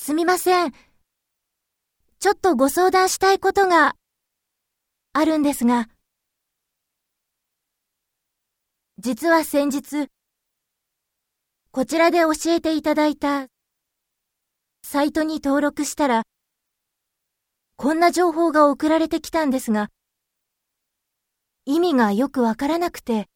すみません。ちょっとご相談したいことがあるんですが、実は先日、こちらで教えていただいたサイトに登録したら、こんな情報が送られてきたんですが、意味がよくわからなくて、